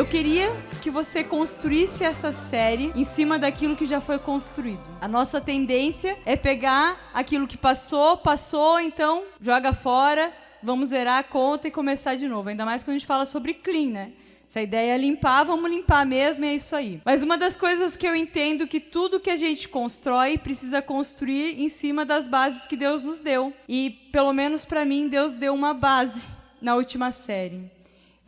Eu queria que você construísse essa série em cima daquilo que já foi construído. A nossa tendência é pegar aquilo que passou, passou, então joga fora, vamos zerar a conta e começar de novo. Ainda mais quando a gente fala sobre clean, né? Se a ideia é limpar, vamos limpar mesmo, é isso aí. Mas uma das coisas que eu entendo que tudo que a gente constrói precisa construir em cima das bases que Deus nos deu. E pelo menos para mim, Deus deu uma base na última série.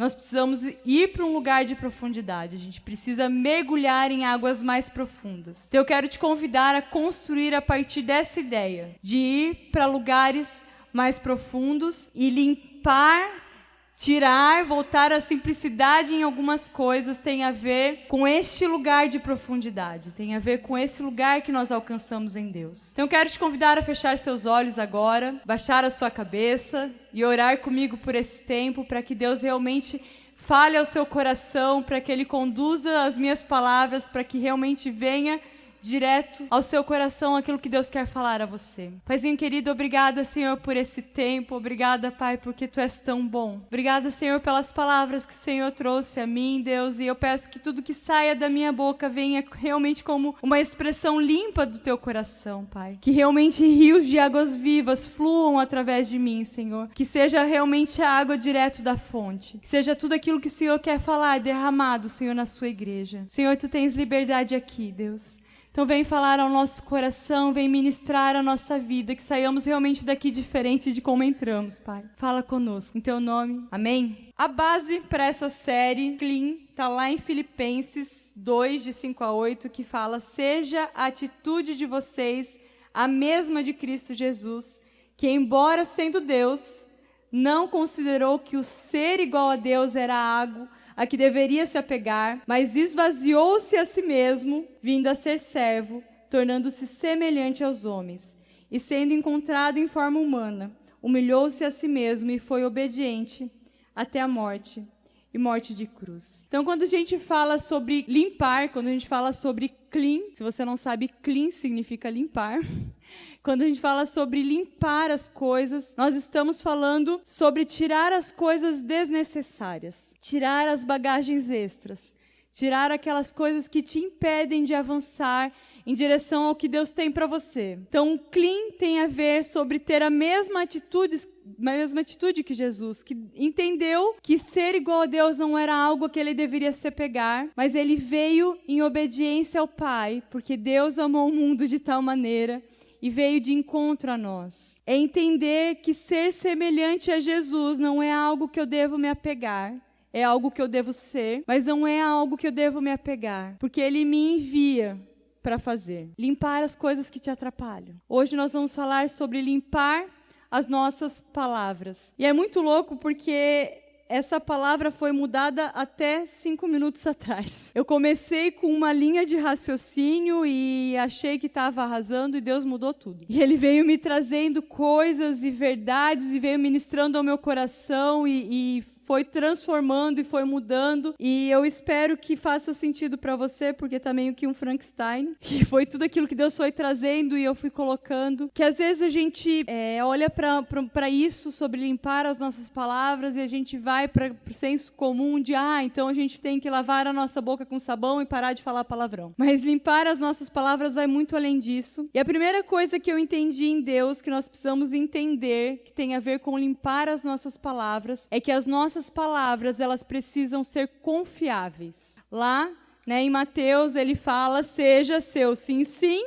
Nós precisamos ir para um lugar de profundidade. A gente precisa mergulhar em águas mais profundas. Então eu quero te convidar a construir a partir dessa ideia de ir para lugares mais profundos e limpar Tirar, voltar à simplicidade em algumas coisas tem a ver com este lugar de profundidade, tem a ver com esse lugar que nós alcançamos em Deus. Então, quero te convidar a fechar seus olhos agora, baixar a sua cabeça e orar comigo por esse tempo, para que Deus realmente fale ao seu coração, para que Ele conduza as minhas palavras, para que realmente venha direto ao seu coração aquilo que Deus quer falar a você. Paizinho querido, obrigada, Senhor, por esse tempo. Obrigada, Pai, porque tu és tão bom. Obrigada, Senhor, pelas palavras que o Senhor trouxe a mim, Deus, e eu peço que tudo que saia da minha boca venha realmente como uma expressão limpa do teu coração, Pai. Que realmente rios de águas vivas fluam através de mim, Senhor. Que seja realmente a água direto da fonte. Que seja tudo aquilo que o Senhor quer falar derramado, Senhor, na sua igreja. Senhor, tu tens liberdade aqui, Deus. Então vem falar ao nosso coração, vem ministrar a nossa vida, que saiamos realmente daqui diferente de como entramos, Pai. Fala conosco. Em teu nome. Amém. A base para essa série Clean está lá em Filipenses 2 de 5 a 8, que fala: "Seja a atitude de vocês a mesma de Cristo Jesus, que embora sendo Deus, não considerou que o ser igual a Deus era algo a que deveria se apegar, mas esvaziou-se a si mesmo, vindo a ser servo, tornando-se semelhante aos homens. E sendo encontrado em forma humana, humilhou-se a si mesmo e foi obediente até a morte e morte de cruz. Então, quando a gente fala sobre limpar, quando a gente fala sobre clean, se você não sabe, clean significa limpar. Quando a gente fala sobre limpar as coisas, nós estamos falando sobre tirar as coisas desnecessárias, tirar as bagagens extras, tirar aquelas coisas que te impedem de avançar em direção ao que Deus tem para você. Então, clean tem a ver sobre ter a mesma atitude, a mesma atitude que Jesus, que entendeu que ser igual a Deus não era algo que ele deveria se pegar, mas ele veio em obediência ao Pai, porque Deus amou o mundo de tal maneira e veio de encontro a nós. É entender que ser semelhante a Jesus não é algo que eu devo me apegar, é algo que eu devo ser, mas não é algo que eu devo me apegar, porque ele me envia para fazer. Limpar as coisas que te atrapalham. Hoje nós vamos falar sobre limpar as nossas palavras. E é muito louco porque essa palavra foi mudada até cinco minutos atrás. Eu comecei com uma linha de raciocínio e achei que estava arrasando e Deus mudou tudo. E Ele veio me trazendo coisas e verdades e veio ministrando ao meu coração e, e foi transformando e foi mudando. E eu espero que faça sentido para você, porque tá meio que um Frankenstein. E foi tudo aquilo que Deus foi trazendo e eu fui colocando. Que às vezes a gente é, olha para isso sobre limpar as nossas palavras e a gente vai para o senso comum de, ah, então a gente tem que lavar a nossa boca com sabão e parar de falar palavrão. Mas limpar as nossas palavras vai muito além disso. E a primeira coisa que eu entendi em Deus, que nós precisamos entender, que tem a ver com limpar as nossas palavras, é que as nossas nossas palavras elas precisam ser confiáveis. Lá, né, em Mateus, ele fala: seja seu sim, sim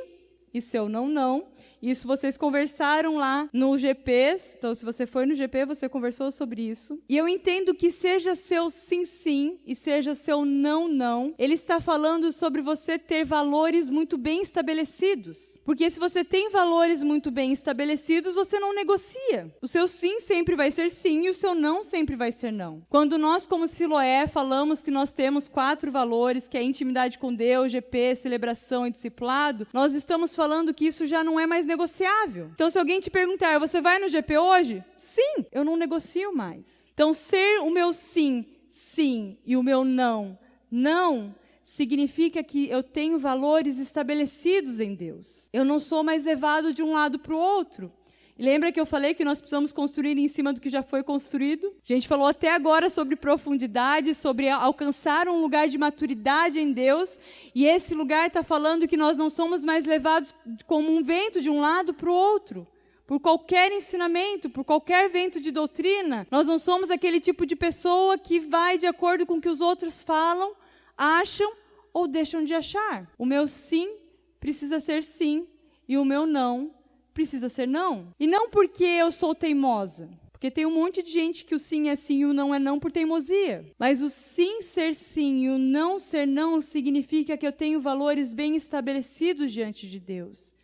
e seu não, não. Isso vocês conversaram lá no GP. Então, se você foi no GP, você conversou sobre isso. E eu entendo que seja seu sim, sim e seja seu não, não. Ele está falando sobre você ter valores muito bem estabelecidos. Porque se você tem valores muito bem estabelecidos, você não negocia. O seu sim sempre vai ser sim e o seu não sempre vai ser não. Quando nós, como Siloé, falamos que nós temos quatro valores, que é intimidade com Deus, GP, celebração e discipulado, nós estamos falando que isso já não é mais negociável. Então, se alguém te perguntar, você vai no GP hoje? Sim, eu não negocio mais. Então, ser o meu sim, sim, e o meu não, não, significa que eu tenho valores estabelecidos em Deus. Eu não sou mais levado de um lado para o outro. Lembra que eu falei que nós precisamos construir em cima do que já foi construído? A gente falou até agora sobre profundidade, sobre alcançar um lugar de maturidade em Deus, e esse lugar está falando que nós não somos mais levados como um vento de um lado para o outro. Por qualquer ensinamento, por qualquer vento de doutrina, nós não somos aquele tipo de pessoa que vai de acordo com o que os outros falam, acham ou deixam de achar. O meu sim precisa ser sim e o meu não precisa ser não. E não porque eu sou teimosa. Porque tem um monte de gente que o sim é sim e o não é não por teimosia. Mas o sim ser sim e o não ser não significa que eu tenho valores bem estabelecidos diante de Deus.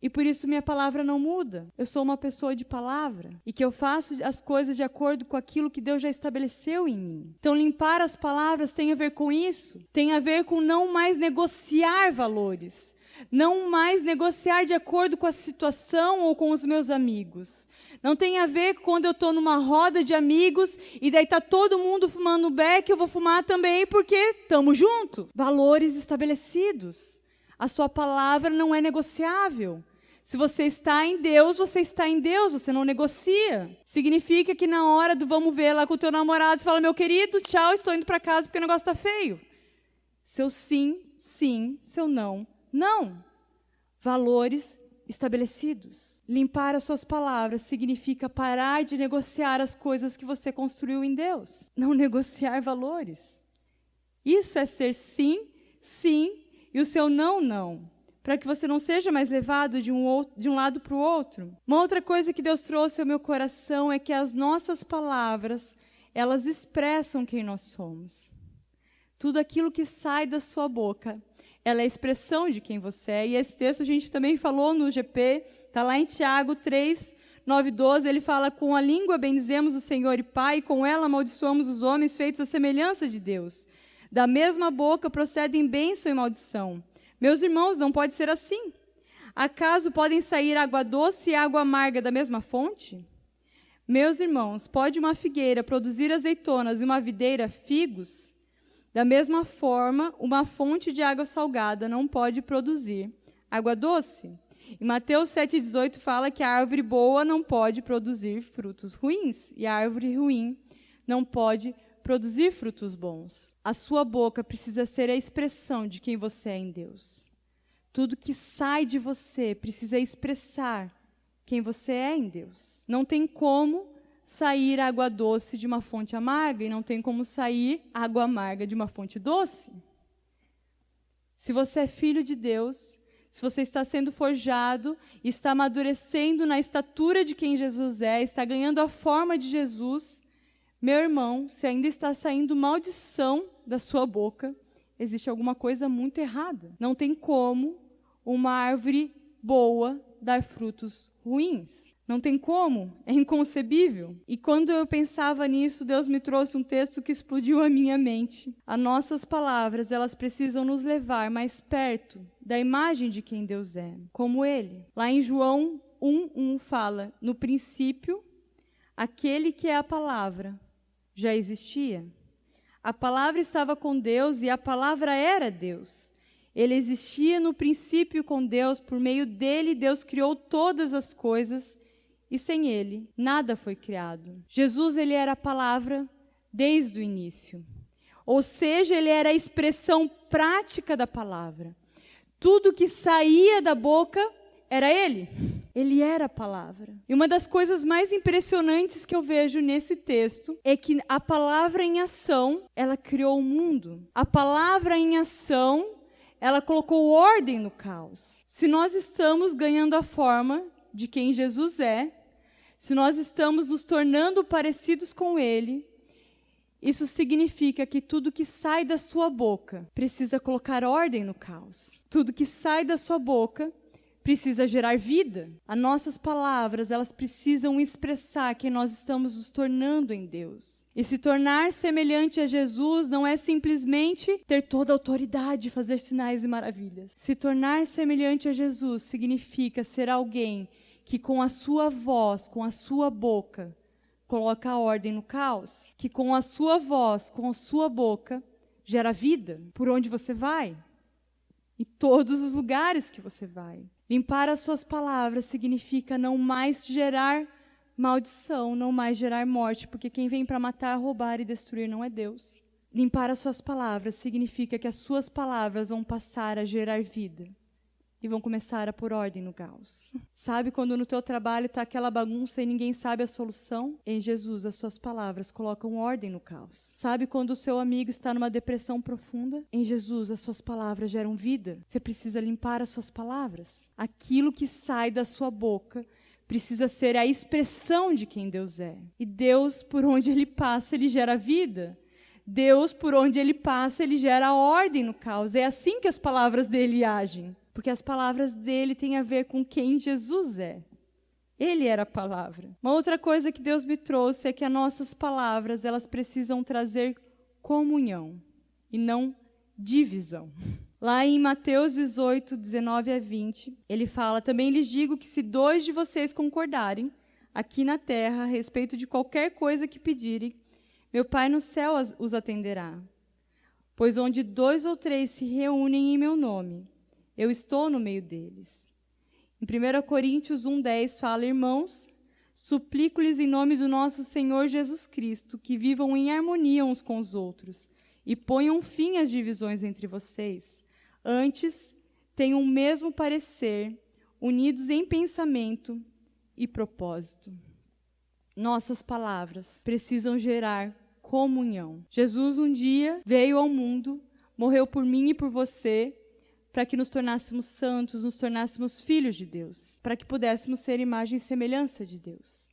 E por isso minha palavra não muda. Eu sou uma pessoa de palavra e que eu faço as coisas de acordo com aquilo que Deus já estabeleceu em mim. Então limpar as palavras tem a ver com isso, tem a ver com não mais negociar valores, não mais negociar de acordo com a situação ou com os meus amigos. Não tem a ver quando eu estou numa roda de amigos e daí está todo mundo fumando beck, eu vou fumar também porque estamos junto. Valores estabelecidos. A sua palavra não é negociável. Se você está em Deus, você está em Deus, você não negocia. Significa que na hora do vamos ver lá com o teu namorado, você fala, meu querido, tchau, estou indo para casa porque o negócio está feio. Seu sim, sim, seu não, não. Valores estabelecidos. Limpar as suas palavras significa parar de negociar as coisas que você construiu em Deus. Não negociar valores. Isso é ser sim, sim, e o seu não, não. Para que você não seja mais levado de um, de um lado para o outro. Uma outra coisa que Deus trouxe ao meu coração é que as nossas palavras, elas expressam quem nós somos. Tudo aquilo que sai da sua boca ela é a expressão de quem você é. E esse texto a gente também falou no GP, está lá em Tiago 3, 9, 12, ele fala: Com a língua bendizemos o Senhor e Pai, e com ela amaldiçoamos os homens feitos à semelhança de Deus. Da mesma boca procedem bênção e maldição. Meus irmãos, não pode ser assim. Acaso podem sair água doce e água amarga da mesma fonte? Meus irmãos, pode uma figueira produzir azeitonas e uma videira figos? Da mesma forma, uma fonte de água salgada não pode produzir água doce. E Mateus 7,18 fala que a árvore boa não pode produzir frutos ruins, e a árvore ruim não pode produzir frutos bons. A sua boca precisa ser a expressão de quem você é em Deus. Tudo que sai de você precisa expressar quem você é em Deus. Não tem como sair água doce de uma fonte amarga e não tem como sair água amarga de uma fonte doce. Se você é filho de Deus, se você está sendo forjado, está amadurecendo na estatura de quem Jesus é, está ganhando a forma de Jesus, meu irmão, se ainda está saindo maldição da sua boca, existe alguma coisa muito errada. Não tem como uma árvore boa dar frutos ruins. Não tem como, é inconcebível. E quando eu pensava nisso, Deus me trouxe um texto que explodiu a minha mente. As nossas palavras, elas precisam nos levar mais perto da imagem de quem Deus é, como ele. Lá em João 1:1 fala: "No princípio, aquele que é a palavra já existia. A palavra estava com Deus e a palavra era Deus. Ele existia no princípio com Deus, por meio dele Deus criou todas as coisas e sem ele nada foi criado. Jesus ele era a palavra desde o início. Ou seja, ele era a expressão prática da palavra. Tudo que saía da boca era ele. Ele era a palavra. E uma das coisas mais impressionantes que eu vejo nesse texto é que a palavra em ação, ela criou o mundo. A palavra em ação, ela colocou ordem no caos. Se nós estamos ganhando a forma de quem Jesus é, se nós estamos nos tornando parecidos com Ele, isso significa que tudo que sai da sua boca precisa colocar ordem no caos. Tudo que sai da sua boca precisa gerar vida. As nossas palavras, elas precisam expressar quem nós estamos nos tornando em Deus. E se tornar semelhante a Jesus não é simplesmente ter toda a autoridade, fazer sinais e maravilhas. Se tornar semelhante a Jesus significa ser alguém que com a sua voz, com a sua boca, coloca ordem no caos, que com a sua voz, com a sua boca, gera vida por onde você vai. em todos os lugares que você vai. Limpar as suas palavras significa não mais gerar maldição, não mais gerar morte, porque quem vem para matar, roubar e destruir não é Deus. Limpar as suas palavras significa que as suas palavras vão passar a gerar vida e vão começar a pôr ordem no caos. Sabe quando no teu trabalho está aquela bagunça e ninguém sabe a solução? Em Jesus, as suas palavras colocam ordem no caos. Sabe quando o seu amigo está numa depressão profunda? Em Jesus, as suas palavras geram vida. Você precisa limpar as suas palavras. Aquilo que sai da sua boca precisa ser a expressão de quem Deus é. E Deus, por onde ele passa, ele gera vida. Deus, por onde ele passa, ele gera ordem no caos. É assim que as palavras dele agem porque as palavras dele têm a ver com quem Jesus é. Ele era a palavra. Uma outra coisa que Deus me trouxe é que as nossas palavras, elas precisam trazer comunhão e não divisão. Lá em Mateus 18, 19 a 20, ele fala: Também lhes digo que se dois de vocês concordarem aqui na terra a respeito de qualquer coisa que pedirem, meu Pai no céu os atenderá. Pois onde dois ou três se reúnem em meu nome, eu estou no meio deles. Em 1 Coríntios 1,10 fala, irmãos, suplico-lhes em nome do nosso Senhor Jesus Cristo que vivam em harmonia uns com os outros e ponham fim às divisões entre vocês. Antes, tenham o mesmo parecer, unidos em pensamento e propósito. Nossas palavras precisam gerar comunhão. Jesus um dia veio ao mundo, morreu por mim e por você, para que nos tornássemos santos, nos tornássemos filhos de Deus, para que pudéssemos ser imagem e semelhança de Deus.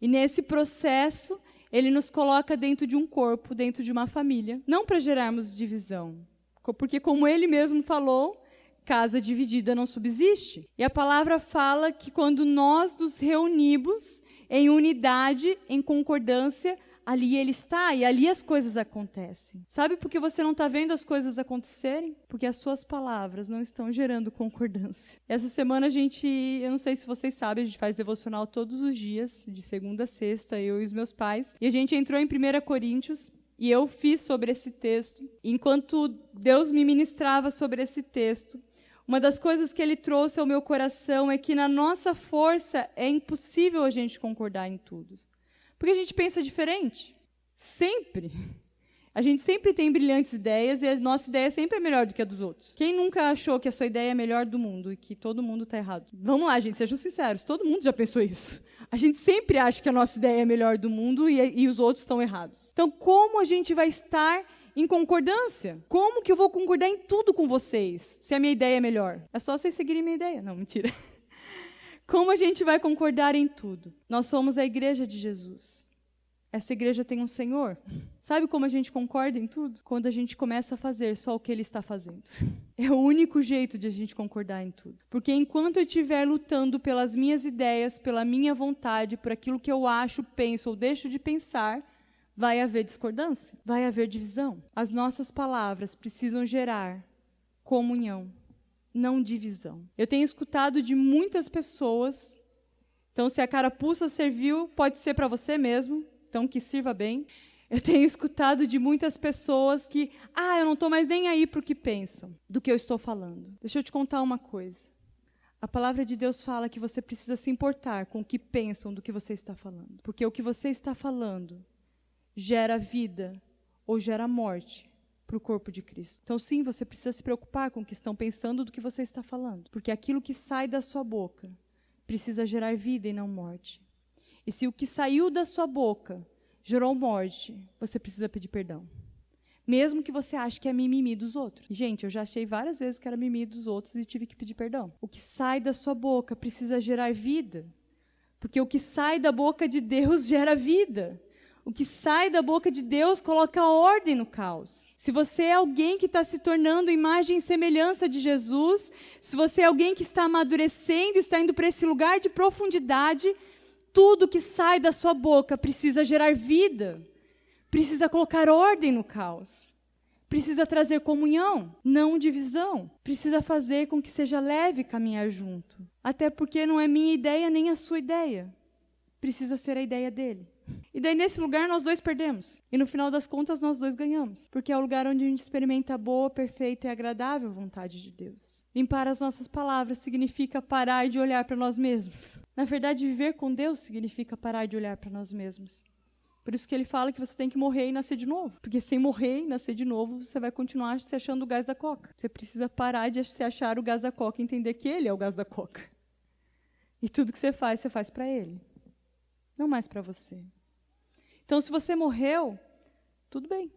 E nesse processo, ele nos coloca dentro de um corpo, dentro de uma família, não para gerarmos divisão, porque como ele mesmo falou, casa dividida não subsiste. E a palavra fala que quando nós nos reunimos em unidade, em concordância, ali ele está e ali as coisas acontecem. Sabe por que você não está vendo as coisas acontecerem? Porque as suas palavras não estão gerando concordância. Essa semana a gente, eu não sei se vocês sabem, a gente faz devocional todos os dias, de segunda a sexta, eu e os meus pais. E a gente entrou em 1 Coríntios e eu fiz sobre esse texto. Enquanto Deus me ministrava sobre esse texto, uma das coisas que ele trouxe ao meu coração é que na nossa força é impossível a gente concordar em tudo. Porque a gente pensa diferente. Sempre. A gente sempre tem brilhantes ideias e a nossa ideia sempre é melhor do que a dos outros. Quem nunca achou que a sua ideia é melhor do mundo e que todo mundo está errado? Vamos lá, gente, sejam sinceros. Todo mundo já pensou isso. A gente sempre acha que a nossa ideia é melhor do mundo e, e os outros estão errados. Então, como a gente vai estar em concordância? Como que eu vou concordar em tudo com vocês se a minha ideia é melhor? É só vocês seguirem minha ideia. Não, mentira. Como a gente vai concordar em tudo? Nós somos a igreja de Jesus. Essa igreja tem um Senhor. Sabe como a gente concorda em tudo? Quando a gente começa a fazer só o que Ele está fazendo. É o único jeito de a gente concordar em tudo. Porque enquanto eu estiver lutando pelas minhas ideias, pela minha vontade, por aquilo que eu acho, penso ou deixo de pensar, vai haver discordância, vai haver divisão. As nossas palavras precisam gerar comunhão não divisão. Eu tenho escutado de muitas pessoas. Então, se a carapuça serviu, pode ser para você mesmo, então que sirva bem. Eu tenho escutado de muitas pessoas que, ah, eu não estou mais nem aí para o que pensam do que eu estou falando. Deixa eu te contar uma coisa. A palavra de Deus fala que você precisa se importar com o que pensam do que você está falando. Porque o que você está falando gera vida ou gera morte para o corpo de Cristo. Então, sim, você precisa se preocupar com o que estão pensando do que você está falando, porque aquilo que sai da sua boca precisa gerar vida e não morte. E se o que saiu da sua boca gerou morte, você precisa pedir perdão. Mesmo que você ache que é mimimi dos outros. Gente, eu já achei várias vezes que era mimimi dos outros e tive que pedir perdão. O que sai da sua boca precisa gerar vida. Porque o que sai da boca de Deus gera vida. O que sai da boca de Deus coloca ordem no caos. Se você é alguém que está se tornando imagem e semelhança de Jesus, se você é alguém que está amadurecendo, está indo para esse lugar de profundidade, tudo que sai da sua boca precisa gerar vida, precisa colocar ordem no caos, precisa trazer comunhão, não divisão, precisa fazer com que seja leve caminhar junto. Até porque não é minha ideia nem a sua ideia, precisa ser a ideia dele. E daí, nesse lugar, nós dois perdemos. E no final das contas, nós dois ganhamos. Porque é o lugar onde a gente experimenta a boa, perfeita e agradável vontade de Deus. Limpar as nossas palavras significa parar de olhar para nós mesmos. Na verdade, viver com Deus significa parar de olhar para nós mesmos. Por isso que ele fala que você tem que morrer e nascer de novo. Porque sem morrer e nascer de novo, você vai continuar se achando o gás da coca. Você precisa parar de se achar o gás da coca e entender que ele é o gás da coca. E tudo que você faz, você faz para ele. Não mais para você. Então, se você morreu, tudo bem.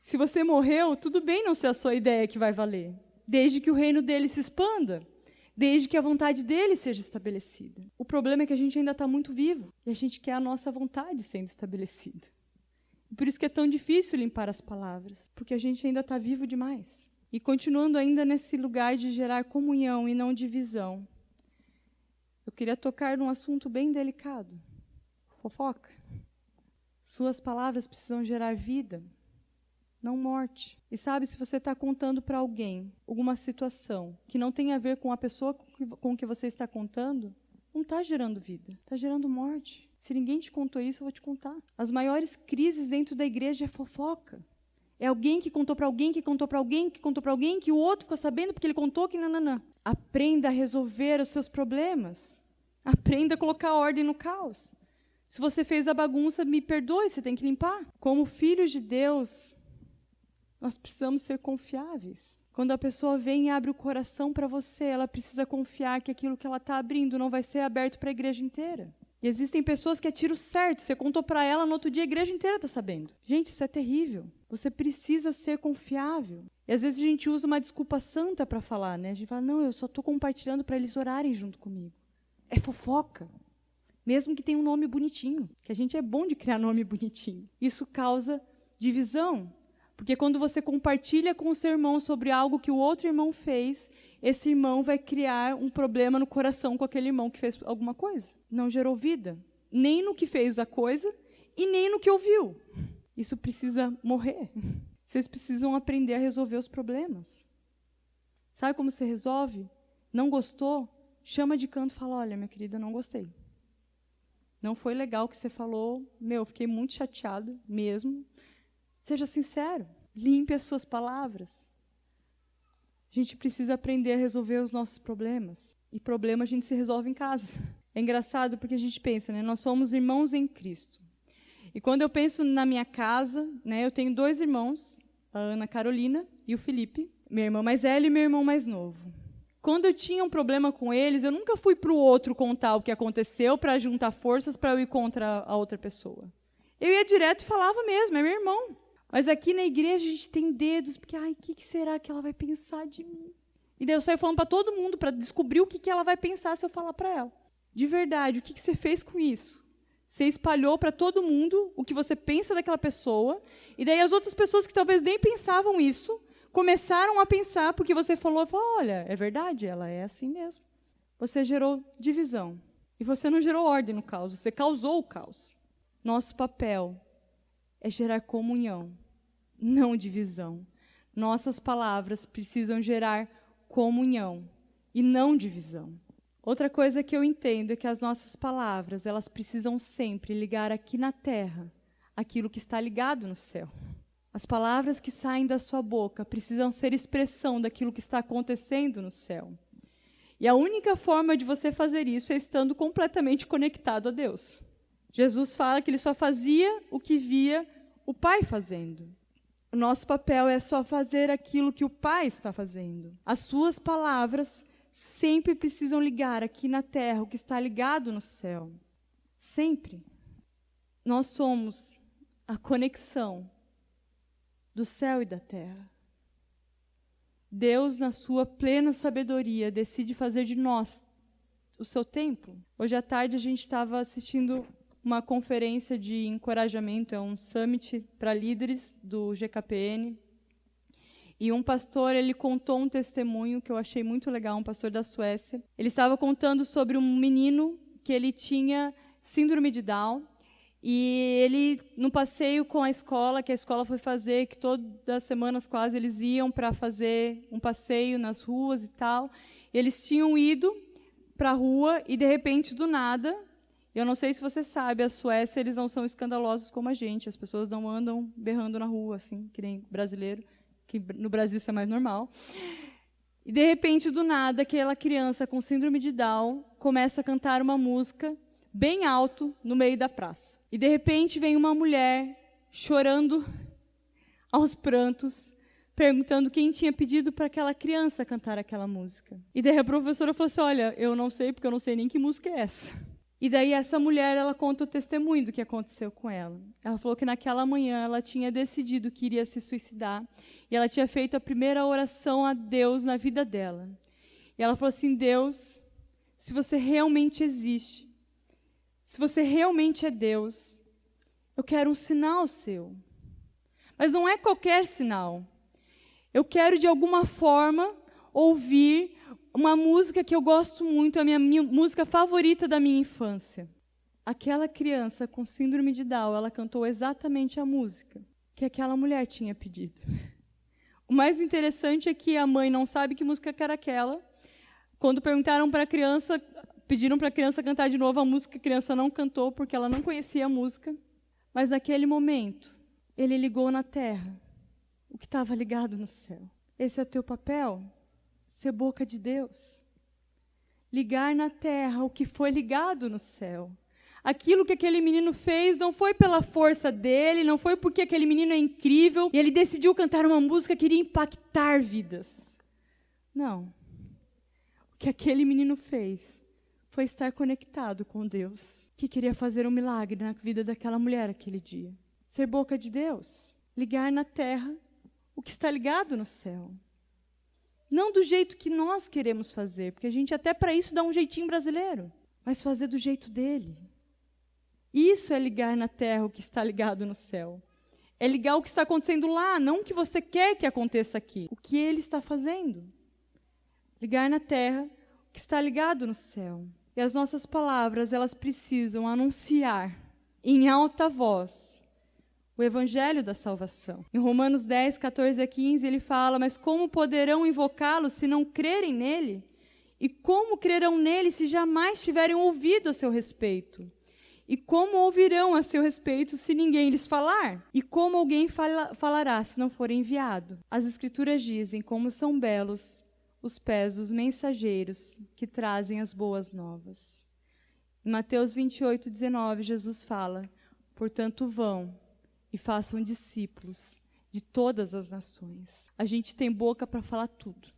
Se você morreu, tudo bem não ser a sua ideia que vai valer. Desde que o reino dele se expanda. Desde que a vontade dele seja estabelecida. O problema é que a gente ainda está muito vivo. E a gente quer a nossa vontade sendo estabelecida. Por isso que é tão difícil limpar as palavras. Porque a gente ainda está vivo demais. E continuando ainda nesse lugar de gerar comunhão e não divisão. Eu queria tocar num assunto bem delicado. Fofoca. Suas palavras precisam gerar vida, não morte. E sabe, se você está contando para alguém alguma situação que não tem a ver com a pessoa com que você está contando, não está gerando vida, está gerando morte. Se ninguém te contou isso, eu vou te contar. As maiores crises dentro da igreja é fofoca. É alguém que contou para alguém, que contou para alguém, que contou para alguém, que o outro ficou sabendo porque ele contou que nananã. Aprenda a resolver os seus problemas. Aprenda a colocar ordem no caos. Se você fez a bagunça, me perdoe, você tem que limpar. Como filhos de Deus, nós precisamos ser confiáveis. Quando a pessoa vem e abre o coração para você, ela precisa confiar que aquilo que ela está abrindo não vai ser aberto para a igreja inteira. E existem pessoas que é tiro certo. Você contou para ela, no outro dia a igreja inteira está sabendo. Gente, isso é terrível. Você precisa ser confiável. E às vezes a gente usa uma desculpa santa para falar, né? A gente fala, não, eu só estou compartilhando para eles orarem junto comigo. É fofoca mesmo que tenha um nome bonitinho, que a gente é bom de criar nome bonitinho. Isso causa divisão, porque quando você compartilha com o seu irmão sobre algo que o outro irmão fez, esse irmão vai criar um problema no coração com aquele irmão que fez alguma coisa. Não gerou vida, nem no que fez a coisa e nem no que ouviu. Isso precisa morrer. Vocês precisam aprender a resolver os problemas. Sabe como se resolve? Não gostou? Chama de canto e fala: Olha, minha querida, não gostei. Não foi legal o que você falou. Meu, fiquei muito chateado mesmo. Seja sincero. Limpe as suas palavras. A gente precisa aprender a resolver os nossos problemas. E problema a gente se resolve em casa. É engraçado porque a gente pensa, né? Nós somos irmãos em Cristo. E quando eu penso na minha casa, né? Eu tenho dois irmãos, a Ana Carolina e o Felipe, meu irmão mais velho e meu irmão mais novo. Quando eu tinha um problema com eles, eu nunca fui para o outro contar o que aconteceu para juntar forças para eu ir contra a outra pessoa. Eu ia direto e falava mesmo, é meu irmão. Mas aqui na igreja a gente tem dedos, porque, ai, o que, que, será que ela vai pensar de mim? E daí eu saio falando para todo mundo para descobrir o que, que ela vai pensar se eu falar para ela. De verdade, o que, que você fez com isso? Você espalhou para todo mundo o que você pensa daquela pessoa, e daí as outras pessoas que talvez nem pensavam isso começaram a pensar, porque você falou, falou, olha, é verdade, ela é assim mesmo. Você gerou divisão. E você não gerou ordem no caos, você causou o caos. Nosso papel é gerar comunhão, não divisão. Nossas palavras precisam gerar comunhão e não divisão. Outra coisa que eu entendo é que as nossas palavras, elas precisam sempre ligar aqui na terra aquilo que está ligado no céu. As palavras que saem da sua boca precisam ser expressão daquilo que está acontecendo no céu. E a única forma de você fazer isso é estando completamente conectado a Deus. Jesus fala que ele só fazia o que via o Pai fazendo. O nosso papel é só fazer aquilo que o Pai está fazendo. As suas palavras sempre precisam ligar aqui na terra o que está ligado no céu. Sempre. Nós somos a conexão do céu e da terra. Deus, na sua plena sabedoria, decide fazer de nós o seu templo. Hoje à tarde a gente estava assistindo uma conferência de encorajamento, é um summit para líderes do GKPN. E um pastor, ele contou um testemunho que eu achei muito legal, um pastor da Suécia. Ele estava contando sobre um menino que ele tinha síndrome de Down e ele, no passeio com a escola, que a escola foi fazer, que todas as semanas quase eles iam para fazer um passeio nas ruas e tal, eles tinham ido para a rua e, de repente, do nada, Eu não sei se você sabe, a Suécia eles não são escandalosos como a gente. As pessoas não andam berrando na rua, assim, que nem brasileiro, que no Brasil isso é mais normal. E de repente, do nada, aquela criança com síndrome de Down começa a cantar uma música bem alto no meio da praça. E de repente vem uma mulher chorando aos prantos, perguntando quem tinha pedido para aquela criança cantar aquela música. E daí a professora falou assim: Olha, eu não sei, porque eu não sei nem que música é essa. E daí essa mulher, ela conta o testemunho do que aconteceu com ela. Ela falou que naquela manhã ela tinha decidido que iria se suicidar e ela tinha feito a primeira oração a Deus na vida dela. E ela falou assim: Deus, se você realmente existe, se você realmente é Deus, eu quero um sinal seu. Mas não é qualquer sinal. Eu quero, de alguma forma, ouvir uma música que eu gosto muito, a minha, minha música favorita da minha infância. Aquela criança com síndrome de Down, ela cantou exatamente a música que aquela mulher tinha pedido. O mais interessante é que a mãe não sabe que música era aquela. Quando perguntaram para a criança, pediram para a criança cantar de novo a música, a criança não cantou porque ela não conhecia a música. Mas naquele momento, ele ligou na terra o que estava ligado no céu. Esse é o teu papel? Ser boca de Deus. Ligar na terra o que foi ligado no céu. Aquilo que aquele menino fez não foi pela força dele, não foi porque aquele menino é incrível e ele decidiu cantar uma música que iria impactar vidas. Não. O que aquele menino fez foi estar conectado com Deus que queria fazer um milagre na vida daquela mulher aquele dia. Ser boca de Deus, ligar na terra o que está ligado no céu. Não do jeito que nós queremos fazer, porque a gente até para isso dá um jeitinho brasileiro, mas fazer do jeito dele. Isso é ligar na terra o que está ligado no céu. É ligar o que está acontecendo lá, não o que você quer que aconteça aqui. O que ele está fazendo. Ligar na terra o que está ligado no céu. E as nossas palavras, elas precisam anunciar em alta voz o evangelho da salvação. Em Romanos 10, 14 a 15, ele fala: Mas como poderão invocá-lo se não crerem nele? E como crerão nele se jamais tiverem ouvido a seu respeito? E como ouvirão a seu respeito se ninguém lhes falar? E como alguém fala, falará se não for enviado? As Escrituras dizem como são belos os pés dos mensageiros que trazem as boas novas. Em Mateus 28, 19, Jesus fala: Portanto, vão e façam discípulos de todas as nações. A gente tem boca para falar tudo.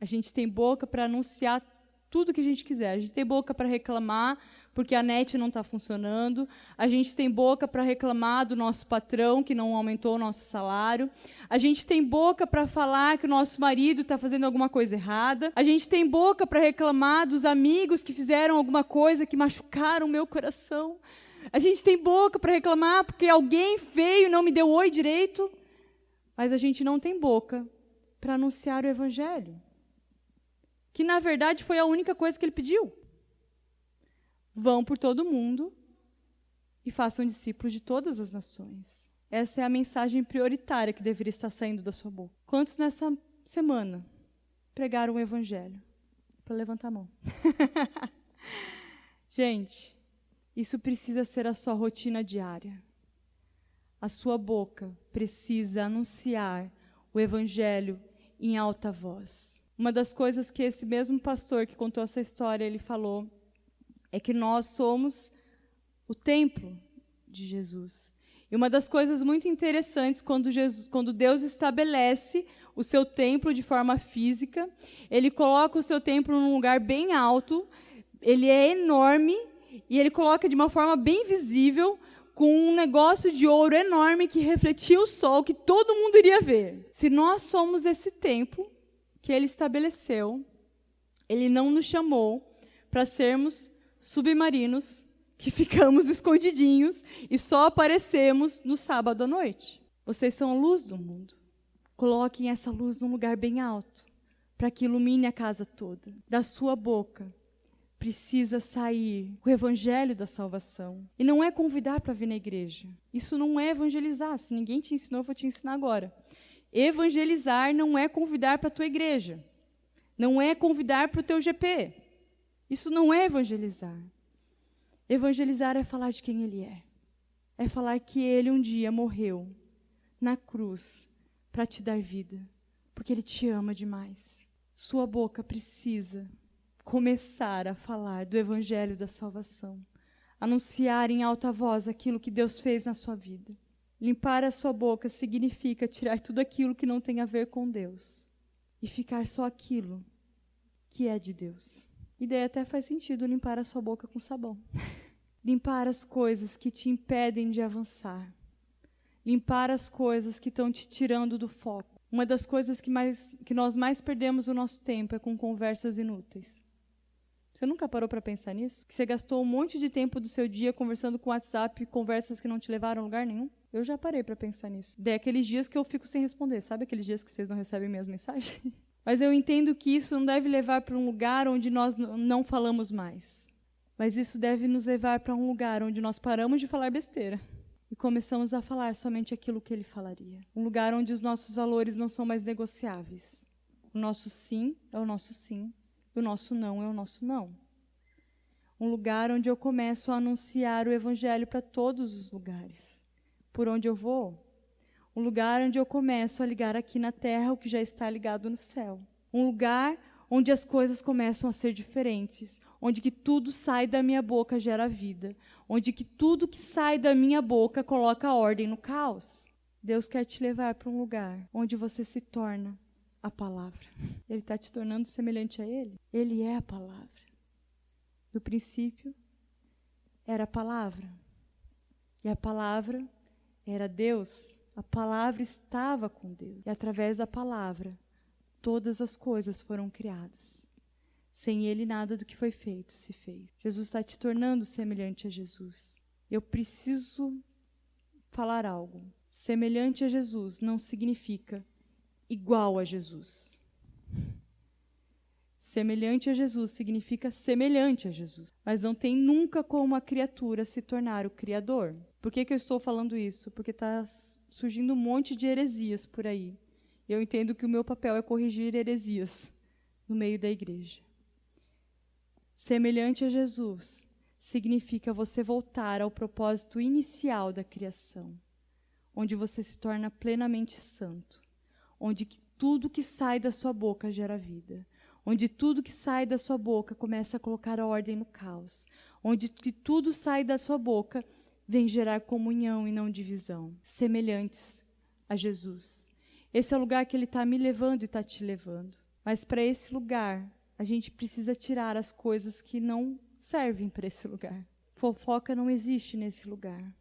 A gente tem boca para anunciar tudo que a gente quiser. A gente tem boca para reclamar porque a net não está funcionando. A gente tem boca para reclamar do nosso patrão que não aumentou o nosso salário. A gente tem boca para falar que o nosso marido está fazendo alguma coisa errada. A gente tem boca para reclamar dos amigos que fizeram alguma coisa que machucaram o meu coração. A gente tem boca para reclamar porque alguém veio e não me deu oi direito. Mas a gente não tem boca para anunciar o evangelho que na verdade foi a única coisa que ele pediu. Vão por todo mundo e façam discípulos de todas as nações. Essa é a mensagem prioritária que deveria estar saindo da sua boca. Quantos nessa semana pregaram o evangelho? Para levantar a mão. Gente, isso precisa ser a sua rotina diária. A sua boca precisa anunciar o evangelho em alta voz. Uma das coisas que esse mesmo pastor que contou essa história, ele falou, é que nós somos o templo de Jesus. E uma das coisas muito interessantes quando, Jesus, quando Deus estabelece o seu templo de forma física, ele coloca o seu templo num lugar bem alto, ele é enorme e ele coloca de uma forma bem visível, com um negócio de ouro enorme que refletia o sol, que todo mundo iria ver. Se nós somos esse templo, que ele estabeleceu, ele não nos chamou para sermos submarinos que ficamos escondidinhos e só aparecemos no sábado à noite. Vocês são a luz do mundo. Coloquem essa luz num lugar bem alto, para que ilumine a casa toda. Da sua boca precisa sair o evangelho da salvação. E não é convidar para vir na igreja. Isso não é evangelizar. Se ninguém te ensinou, eu vou te ensinar agora. Evangelizar não é convidar para a tua igreja. Não é convidar para o teu GP. Isso não é evangelizar. Evangelizar é falar de quem Ele é. É falar que Ele um dia morreu na cruz para te dar vida, porque Ele te ama demais. Sua boca precisa começar a falar do Evangelho da salvação, anunciar em alta voz aquilo que Deus fez na sua vida. Limpar a sua boca significa tirar tudo aquilo que não tem a ver com Deus e ficar só aquilo que é de Deus. E daí até faz sentido limpar a sua boca com sabão. limpar as coisas que te impedem de avançar. Limpar as coisas que estão te tirando do foco. Uma das coisas que, mais, que nós mais perdemos o nosso tempo é com conversas inúteis. Você nunca parou para pensar nisso? Que você gastou um monte de tempo do seu dia conversando com WhatsApp, conversas que não te levaram a lugar nenhum? Eu já parei para pensar nisso. Daí aqueles dias que eu fico sem responder, sabe aqueles dias que vocês não recebem minhas mensagens? Mas eu entendo que isso não deve levar para um lugar onde nós não falamos mais. Mas isso deve nos levar para um lugar onde nós paramos de falar besteira e começamos a falar somente aquilo que ele falaria. Um lugar onde os nossos valores não são mais negociáveis. O nosso sim é o nosso sim, o nosso não é o nosso não. Um lugar onde eu começo a anunciar o evangelho para todos os lugares. Por onde eu vou, um lugar onde eu começo a ligar aqui na terra o que já está ligado no céu. Um lugar onde as coisas começam a ser diferentes, onde que tudo sai da minha boca gera vida, onde que tudo que sai da minha boca coloca ordem no caos. Deus quer te levar para um lugar onde você se torna a palavra. Ele está te tornando semelhante a Ele. Ele é a palavra. No princípio era a palavra. E a palavra era Deus. A palavra estava com Deus. E através da palavra, todas as coisas foram criadas. Sem ele, nada do que foi feito se fez. Jesus está te tornando semelhante a Jesus. Eu preciso falar algo. Semelhante a Jesus não significa igual a Jesus. Semelhante a Jesus significa semelhante a Jesus. Mas não tem nunca como a criatura se tornar o Criador. Por que, que eu estou falando isso? Porque está surgindo um monte de heresias por aí. Eu entendo que o meu papel é corrigir heresias no meio da igreja. Semelhante a Jesus significa você voltar ao propósito inicial da criação, onde você se torna plenamente santo, onde tudo que sai da sua boca gera vida, onde tudo que sai da sua boca começa a colocar ordem no caos, onde que tudo sai da sua boca vem gerar comunhão e não divisão, semelhantes a Jesus. Esse é o lugar que Ele está me levando e está te levando. Mas para esse lugar, a gente precisa tirar as coisas que não servem para esse lugar. Fofoca não existe nesse lugar.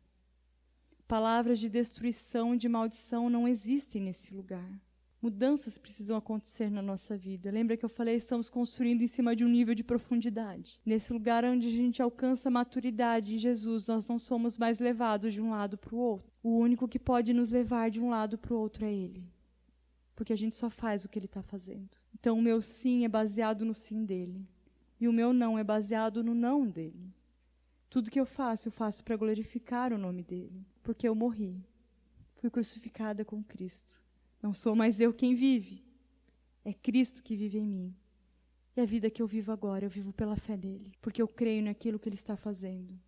Palavras de destruição, de maldição não existem nesse lugar. Mudanças precisam acontecer na nossa vida. Lembra que eu falei, estamos construindo em cima de um nível de profundidade. Nesse lugar onde a gente alcança maturidade em Jesus, nós não somos mais levados de um lado para o outro. O único que pode nos levar de um lado para o outro é Ele. Porque a gente só faz o que Ele está fazendo. Então, o meu sim é baseado no sim dele. E o meu não é baseado no não dele. Tudo que eu faço, eu faço para glorificar o nome dele. Porque eu morri. Fui crucificada com Cristo. Não sou mais eu quem vive, é Cristo que vive em mim. E a vida que eu vivo agora, eu vivo pela fé nele, porque eu creio naquilo que ele está fazendo.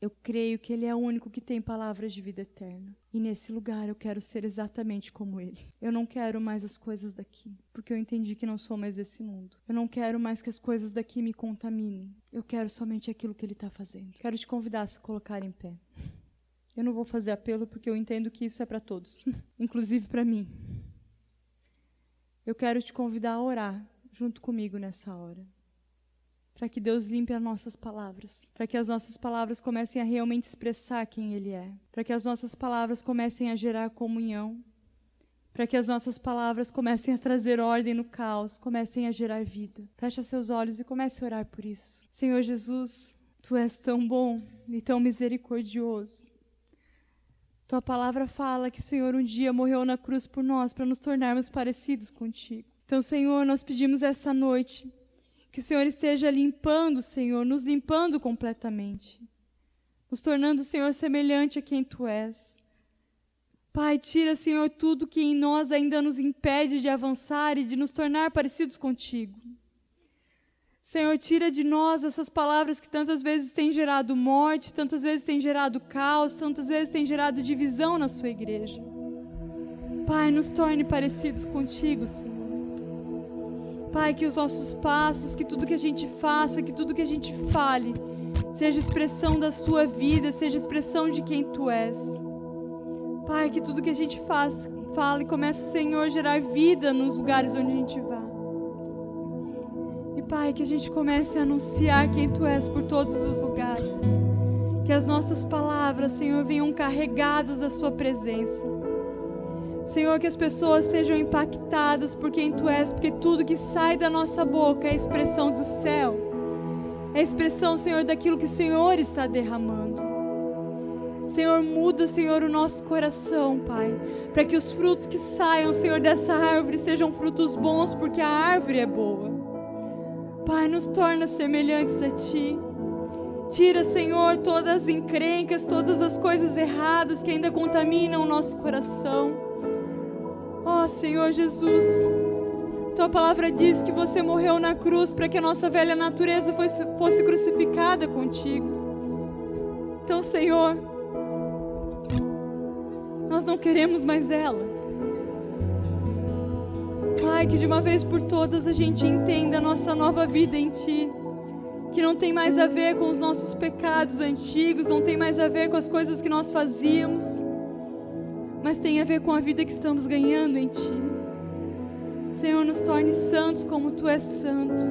Eu creio que ele é o único que tem palavras de vida eterna. E nesse lugar eu quero ser exatamente como ele. Eu não quero mais as coisas daqui, porque eu entendi que não sou mais desse mundo. Eu não quero mais que as coisas daqui me contaminem. Eu quero somente aquilo que ele está fazendo. Quero te convidar a se colocar em pé. Eu não vou fazer apelo porque eu entendo que isso é para todos, inclusive para mim. Eu quero te convidar a orar junto comigo nessa hora. Para que Deus limpe as nossas palavras, para que as nossas palavras comecem a realmente expressar quem Ele é, para que as nossas palavras comecem a gerar comunhão, para que as nossas palavras comecem a trazer ordem no caos, comecem a gerar vida. Feche seus olhos e comece a orar por isso. Senhor Jesus, Tu és tão bom e tão misericordioso. Tua palavra fala que o Senhor um dia morreu na cruz por nós para nos tornarmos parecidos contigo. Então, Senhor, nós pedimos essa noite que o Senhor esteja limpando, Senhor, nos limpando completamente, nos tornando, Senhor, semelhante a quem tu és. Pai, tira, Senhor, tudo que em nós ainda nos impede de avançar e de nos tornar parecidos contigo. Senhor, tira de nós essas palavras que tantas vezes têm gerado morte, tantas vezes têm gerado caos, tantas vezes têm gerado divisão na sua igreja. Pai, nos torne parecidos contigo, Senhor. Pai, que os nossos passos, que tudo que a gente faça, que tudo que a gente fale, seja expressão da sua vida, seja expressão de quem tu és. Pai, que tudo que a gente faz, fala e comece, Senhor, a gerar vida nos lugares onde a gente vai. Pai, que a gente comece a anunciar quem tu és por todos os lugares. Que as nossas palavras, Senhor, venham carregadas da sua presença. Senhor, que as pessoas sejam impactadas por quem tu és, porque tudo que sai da nossa boca é expressão do céu. É a expressão, Senhor, daquilo que o Senhor está derramando. Senhor, muda, Senhor, o nosso coração, Pai, para que os frutos que saiam, Senhor, dessa árvore sejam frutos bons, porque a árvore é boa. Pai, nos torna semelhantes a Ti. Tira, Senhor, todas as encrencas, todas as coisas erradas que ainda contaminam o nosso coração. Ó oh, Senhor Jesus, Tua palavra diz que você morreu na cruz para que a nossa velha natureza fosse, fosse crucificada contigo. Então, Senhor, nós não queremos mais ela. Pai, que de uma vez por todas a gente entenda a nossa nova vida em Ti. Que não tem mais a ver com os nossos pecados antigos, não tem mais a ver com as coisas que nós fazíamos, mas tem a ver com a vida que estamos ganhando em Ti. Senhor, nos torne santos como Tu és santo.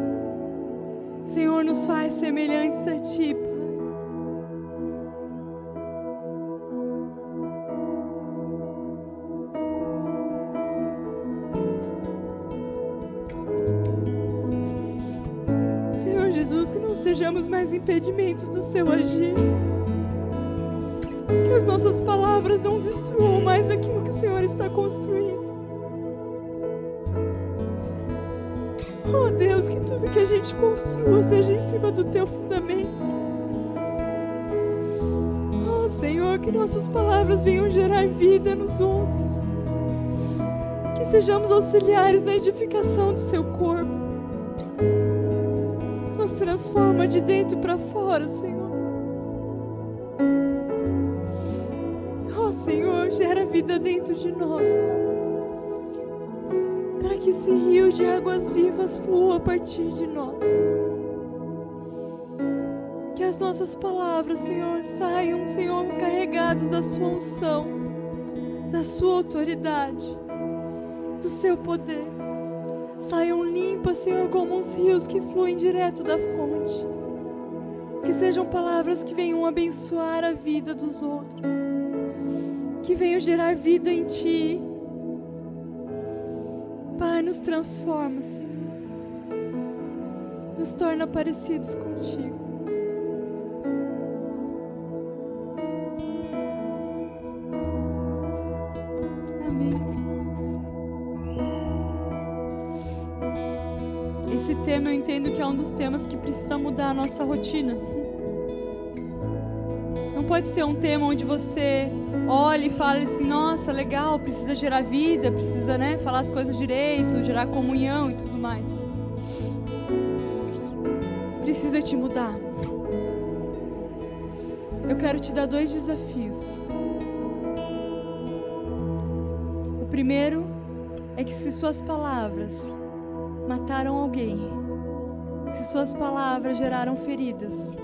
Senhor, nos faz semelhantes a Ti, Pai. Mais impedimentos do seu agir. Que as nossas palavras não destruam mais aquilo que o Senhor está construindo. Oh Deus, que tudo que a gente construa seja em cima do teu fundamento. Oh Senhor, que nossas palavras venham gerar vida nos outros. Que sejamos auxiliares na edificação do seu corpo transforma de dentro para fora, Senhor. Oh, Senhor, gera vida dentro de nós, Pai. Para que esse rio de águas vivas flua a partir de nós. Que as nossas palavras, Senhor, saiam, Senhor, carregados da Sua unção, da Sua autoridade, do Seu poder saiam limpas, Senhor, como os rios que fluem direto da fonte. Que sejam palavras que venham abençoar a vida dos outros, que venham gerar vida em Ti. Pai, nos transforma, Senhor, nos torna parecidos contigo. Tema eu entendo que é um dos temas que precisa mudar a nossa rotina. Não pode ser um tema onde você olha e fala assim, nossa, legal, precisa gerar vida, precisa, né, falar as coisas direito, gerar comunhão e tudo mais. Precisa te mudar. Eu quero te dar dois desafios. O primeiro é que se suas palavras mataram alguém, se suas palavras geraram feridas,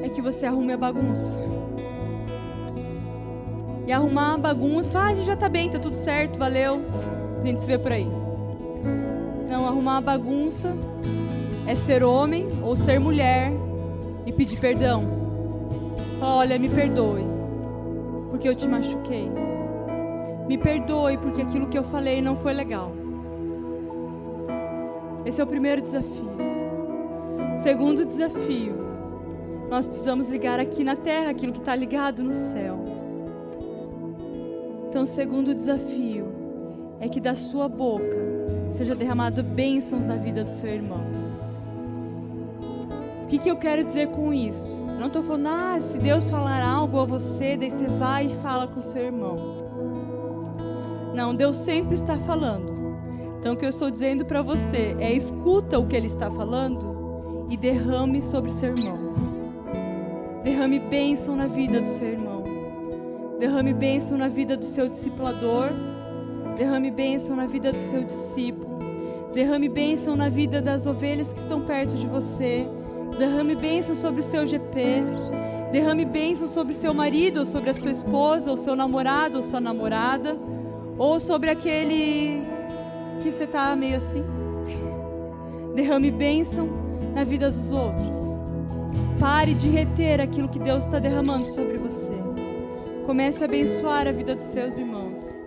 é que você arrume a bagunça. E arrumar a bagunça, ah, a gente já tá bem, tá tudo certo, valeu. A gente se vê por aí. Não, arrumar a bagunça é ser homem ou ser mulher e pedir perdão. Olha, me perdoe, porque eu te machuquei. Me perdoe porque aquilo que eu falei não foi legal. Esse é o primeiro desafio. segundo desafio, nós precisamos ligar aqui na terra aquilo que está ligado no céu. Então, o segundo desafio é que da sua boca seja derramado bênçãos na vida do seu irmão. O que, que eu quero dizer com isso? Eu não estou falando, ah, se Deus falar algo a você, daí você vai e fala com o seu irmão. Não, Deus sempre está falando. Então o que eu estou dizendo para você é escuta o que ele está falando e derrame sobre seu irmão. Derrame bênção na vida do seu irmão. Derrame bênção na vida do seu discipulador. Derrame bênção na vida do seu discípulo. Derrame bênção na vida das ovelhas que estão perto de você. Derrame bênção sobre o seu GP. Derrame bênção sobre o seu marido, ou sobre a sua esposa, ou seu namorado, ou sua namorada. Ou sobre aquele que você está meio assim. Derrame bênção na vida dos outros. Pare de reter aquilo que Deus está derramando sobre você. Comece a abençoar a vida dos seus irmãos.